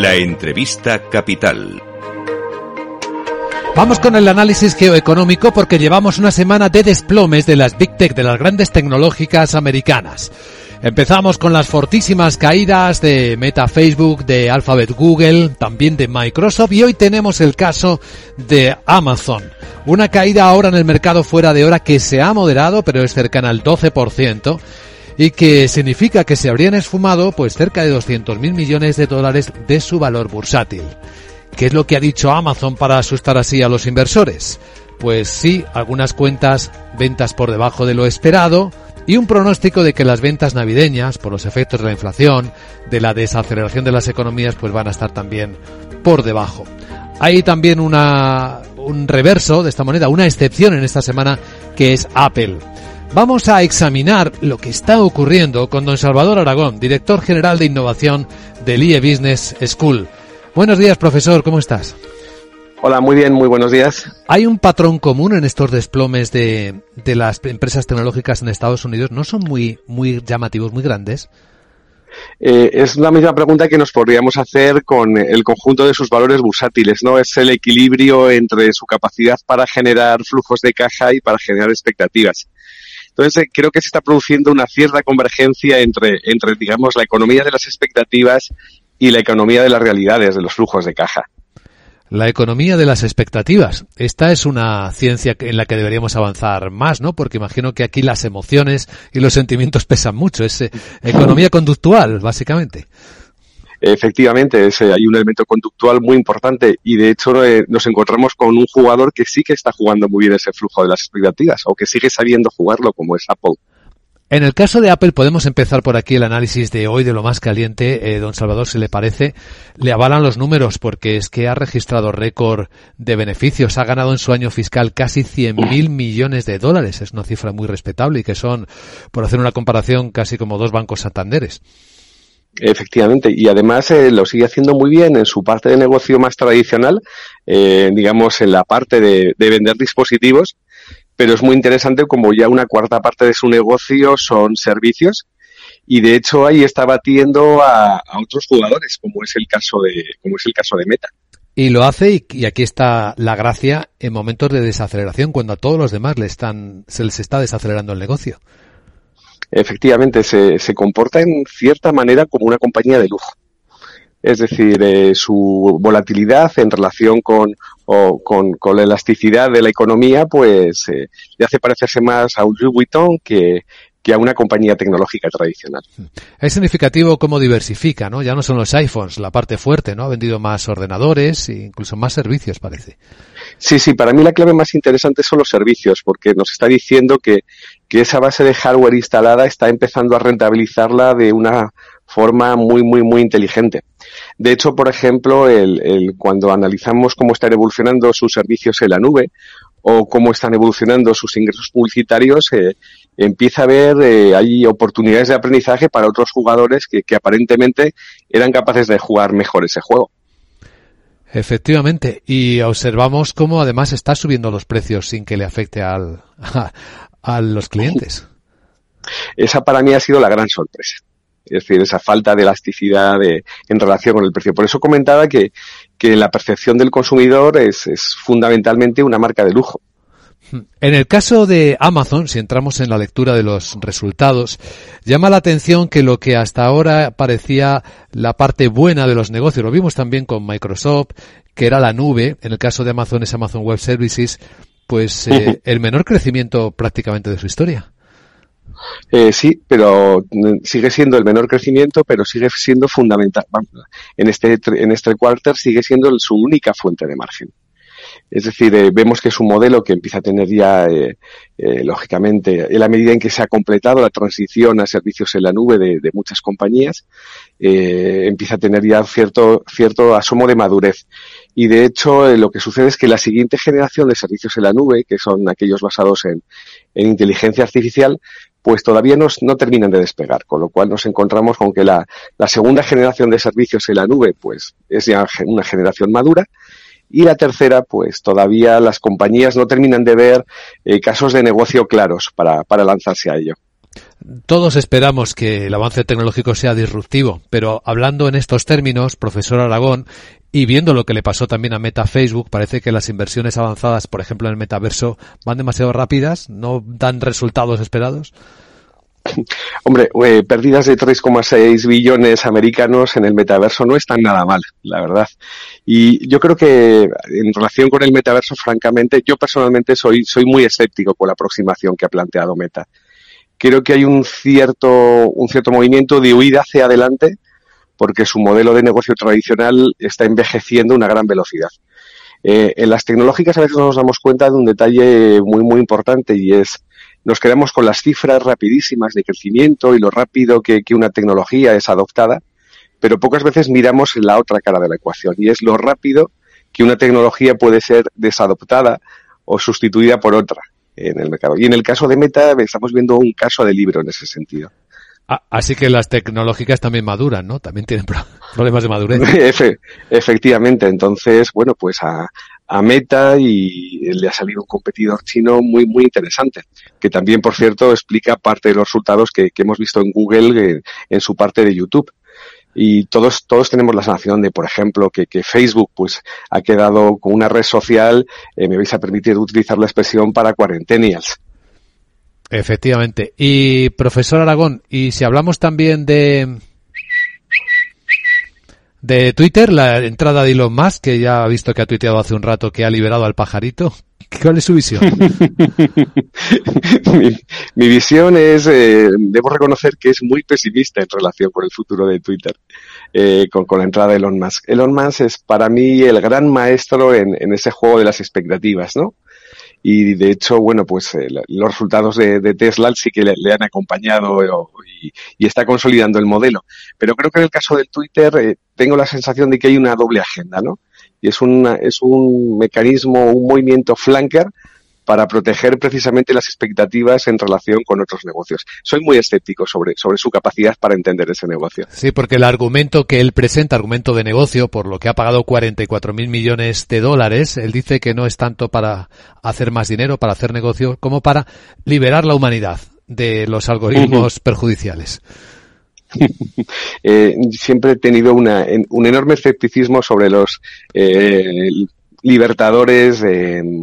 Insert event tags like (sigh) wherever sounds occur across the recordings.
La entrevista capital. Vamos con el análisis geoeconómico porque llevamos una semana de desplomes de las Big Tech, de las grandes tecnológicas americanas. Empezamos con las fortísimas caídas de Meta Facebook, de Alphabet Google, también de Microsoft y hoy tenemos el caso de Amazon. Una caída ahora en el mercado fuera de hora que se ha moderado pero es cercana al 12% y que significa que se habrían esfumado pues cerca de 200 mil millones de dólares de su valor bursátil. ¿Qué es lo que ha dicho Amazon para asustar así a los inversores? Pues sí, algunas cuentas, ventas por debajo de lo esperado y un pronóstico de que las ventas navideñas, por los efectos de la inflación, de la desaceleración de las economías, pues van a estar también por debajo. Hay también un reverso de esta moneda, una excepción en esta semana que es Apple. Vamos a examinar lo que está ocurriendo con don Salvador Aragón, director general de innovación del IE Business School. Buenos días, profesor, ¿cómo estás? Hola, muy bien, muy buenos días. ¿Hay un patrón común en estos desplomes de, de las empresas tecnológicas en Estados Unidos? ¿No son muy, muy llamativos, muy grandes? Eh, es la misma pregunta que nos podríamos hacer con el conjunto de sus valores bursátiles, ¿no? Es el equilibrio entre su capacidad para generar flujos de caja y para generar expectativas. Entonces, eh, creo que se está produciendo una cierta convergencia entre, entre, digamos, la economía de las expectativas y la economía de las realidades, de los flujos de caja. La economía de las expectativas. Esta es una ciencia en la que deberíamos avanzar más, ¿no? Porque imagino que aquí las emociones y los sentimientos (laughs) pesan mucho. Es eh, economía conductual, básicamente. Efectivamente, es, hay un elemento conductual muy importante y de hecho eh, nos encontramos con un jugador que sí que está jugando muy bien ese flujo de las expectativas o que sigue sabiendo jugarlo como es Apple. En el caso de Apple podemos empezar por aquí el análisis de hoy de lo más caliente. Eh, don Salvador, si le parece, le avalan los números porque es que ha registrado récord de beneficios. Ha ganado en su año fiscal casi 100.000 millones de dólares. Es una cifra muy respetable y que son, por hacer una comparación, casi como dos bancos santanderes. Efectivamente, y además eh, lo sigue haciendo muy bien en su parte de negocio más tradicional, eh, digamos en la parte de, vender dispositivos, pero es muy interesante como ya una cuarta parte de su negocio son servicios y de hecho ahí está batiendo a, otros jugadores, como es el caso de, como es el caso de Meta. Y lo hace, y, y, aquí está la gracia, en momentos de desaceleración, cuando a todos los demás le están, se les está desacelerando el negocio efectivamente se, se comporta en cierta manera como una compañía de lujo. Es decir, eh, su volatilidad en relación con, o, con, con, la elasticidad de la economía, pues eh, le hace parecerse más a un Louis Vuitton que, que a una compañía tecnológica tradicional. Es significativo cómo diversifica, ¿no? Ya no son los iPhones la parte fuerte, ¿no? Ha vendido más ordenadores e incluso más servicios, parece. Sí, sí, para mí la clave más interesante son los servicios, porque nos está diciendo que, que esa base de hardware instalada está empezando a rentabilizarla de una forma muy, muy, muy inteligente. De hecho, por ejemplo, el, el, cuando analizamos cómo están evolucionando sus servicios en la nube o cómo están evolucionando sus ingresos publicitarios, eh, empieza a haber, eh, hay oportunidades de aprendizaje para otros jugadores que, que aparentemente eran capaces de jugar mejor ese juego. Efectivamente, y observamos cómo además está subiendo los precios sin que le afecte al, a, a los clientes. (laughs) Esa para mí ha sido la gran sorpresa. Es decir, esa falta de elasticidad de, en relación con el precio. Por eso comentaba que, que la percepción del consumidor es, es fundamentalmente una marca de lujo. En el caso de Amazon, si entramos en la lectura de los resultados, llama la atención que lo que hasta ahora parecía la parte buena de los negocios, lo vimos también con Microsoft, que era la nube, en el caso de Amazon es Amazon Web Services, pues eh, el menor crecimiento prácticamente de su historia. Eh, sí, pero sigue siendo el menor crecimiento, pero sigue siendo fundamental. En este, en este quarter sigue siendo su única fuente de margen. Es decir, eh, vemos que es un modelo que empieza a tener ya, eh, eh, lógicamente, en la medida en que se ha completado la transición a servicios en la nube de, muchas compañías, empieza a tener ya cierto, cierto asomo de madurez. Y de hecho, lo que sucede es que la siguiente generación de servicios en la nube, que son aquellos basados en, en inteligencia artificial, pues todavía no, no, terminan de despegar, con lo cual nos encontramos con que la, la segunda generación de servicios en la nube, pues es ya una generación madura, y la tercera, pues todavía las compañías no terminan de ver eh, casos de negocio claros para, para lanzarse a ello. Todos esperamos que el avance tecnológico sea disruptivo, pero hablando en estos términos, profesor Aragón, y viendo lo que le pasó también a Meta Facebook, parece que las inversiones avanzadas, por ejemplo en el metaverso, van demasiado rápidas, no dan resultados esperados. (laughs) Hombre, eh, pérdidas de 3,6 billones americanos en el metaverso no están nada mal, la verdad. Y yo creo que en relación con el metaverso, francamente, yo personalmente soy, soy muy escéptico con la aproximación que ha planteado Meta. Creo que hay un cierto, un cierto movimiento de huida hacia adelante porque su modelo de negocio tradicional está envejeciendo a una gran velocidad. Eh, en las tecnológicas a veces nos damos cuenta de un detalle muy, muy importante y es nos quedamos con las cifras rapidísimas de crecimiento y lo rápido que, una tecnología es adoptada, pero pocas veces miramos la otra cara de la ecuación y es lo rápido que una tecnología puede ser desadoptada o sustituida por otra en el mercado. Y en el caso de Meta estamos viendo un caso de libro en ese sentido. Ah, así que las tecnológicas también maduran, ¿no? También tienen problemas de madurez. (laughs) efectivamente. Entonces, bueno, pues a, a Meta y le ha salido un competidor chino muy, muy interesante, que también, por cierto, explica parte de los resultados que, hemos visto en Google en, su parte de YouTube. Y todos, todos tenemos la sensación de, por ejemplo, que, Facebook pues ha quedado con una red social, eh, me vais a permitir utilizar la expresión para cuarentenials. Efectivamente. Y profesor Aragón, y si hablamos también de, de Twitter, la entrada de Elon Musk, que ya ha visto que ha tuiteado hace un rato que ha liberado al pajarito. ¿Cuál es su visión? (laughs) mi, visión es, eh, debo reconocer que es muy pesimista en relación con el futuro de Twitter, eh, con, la entrada de Elon Musk. Elon Musk es para mí el gran maestro en, en ese juego de las expectativas, ¿no? Y de hecho, bueno, pues eh, los resultados de, Tesla sí que le, han acompañado eh, y, está consolidando el modelo. Pero creo que en el caso del Twitter eh, tengo la sensación de que hay una doble agenda, ¿no? Y es, una, es un mecanismo, un movimiento flanker para proteger precisamente las expectativas en relación con otros negocios. Soy muy escéptico sobre, sobre su capacidad para entender ese negocio. Sí, porque el argumento que él presenta, argumento de negocio, por lo que ha pagado 44 mil millones de dólares, él dice que no es tanto para hacer más dinero, para hacer negocio, como para liberar la humanidad de los algoritmos perjudiciales. (laughs) Eh, siempre he tenido una, un enorme escepticismo sobre los eh, libertadores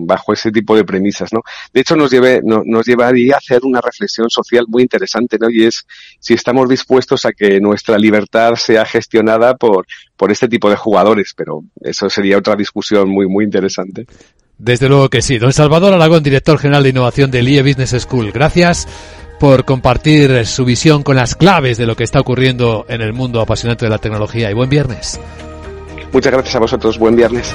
bajo ese tipo de premisas, ¿no? De hecho, nos, lleve, nos llevaría a hacer una reflexión social muy interesante, ¿no? Y es si estamos dispuestos a que nuestra libertad sea gestionada por, por este tipo de jugadores, pero eso sería otra discusión muy, muy interesante. Desde luego que sí. Don Salvador Aragón, director general de innovación del IE Business School. Gracias por compartir su visión con las claves de lo que está ocurriendo en el mundo apasionante de la tecnología y buen viernes. Muchas gracias a vosotros. Buen viernes.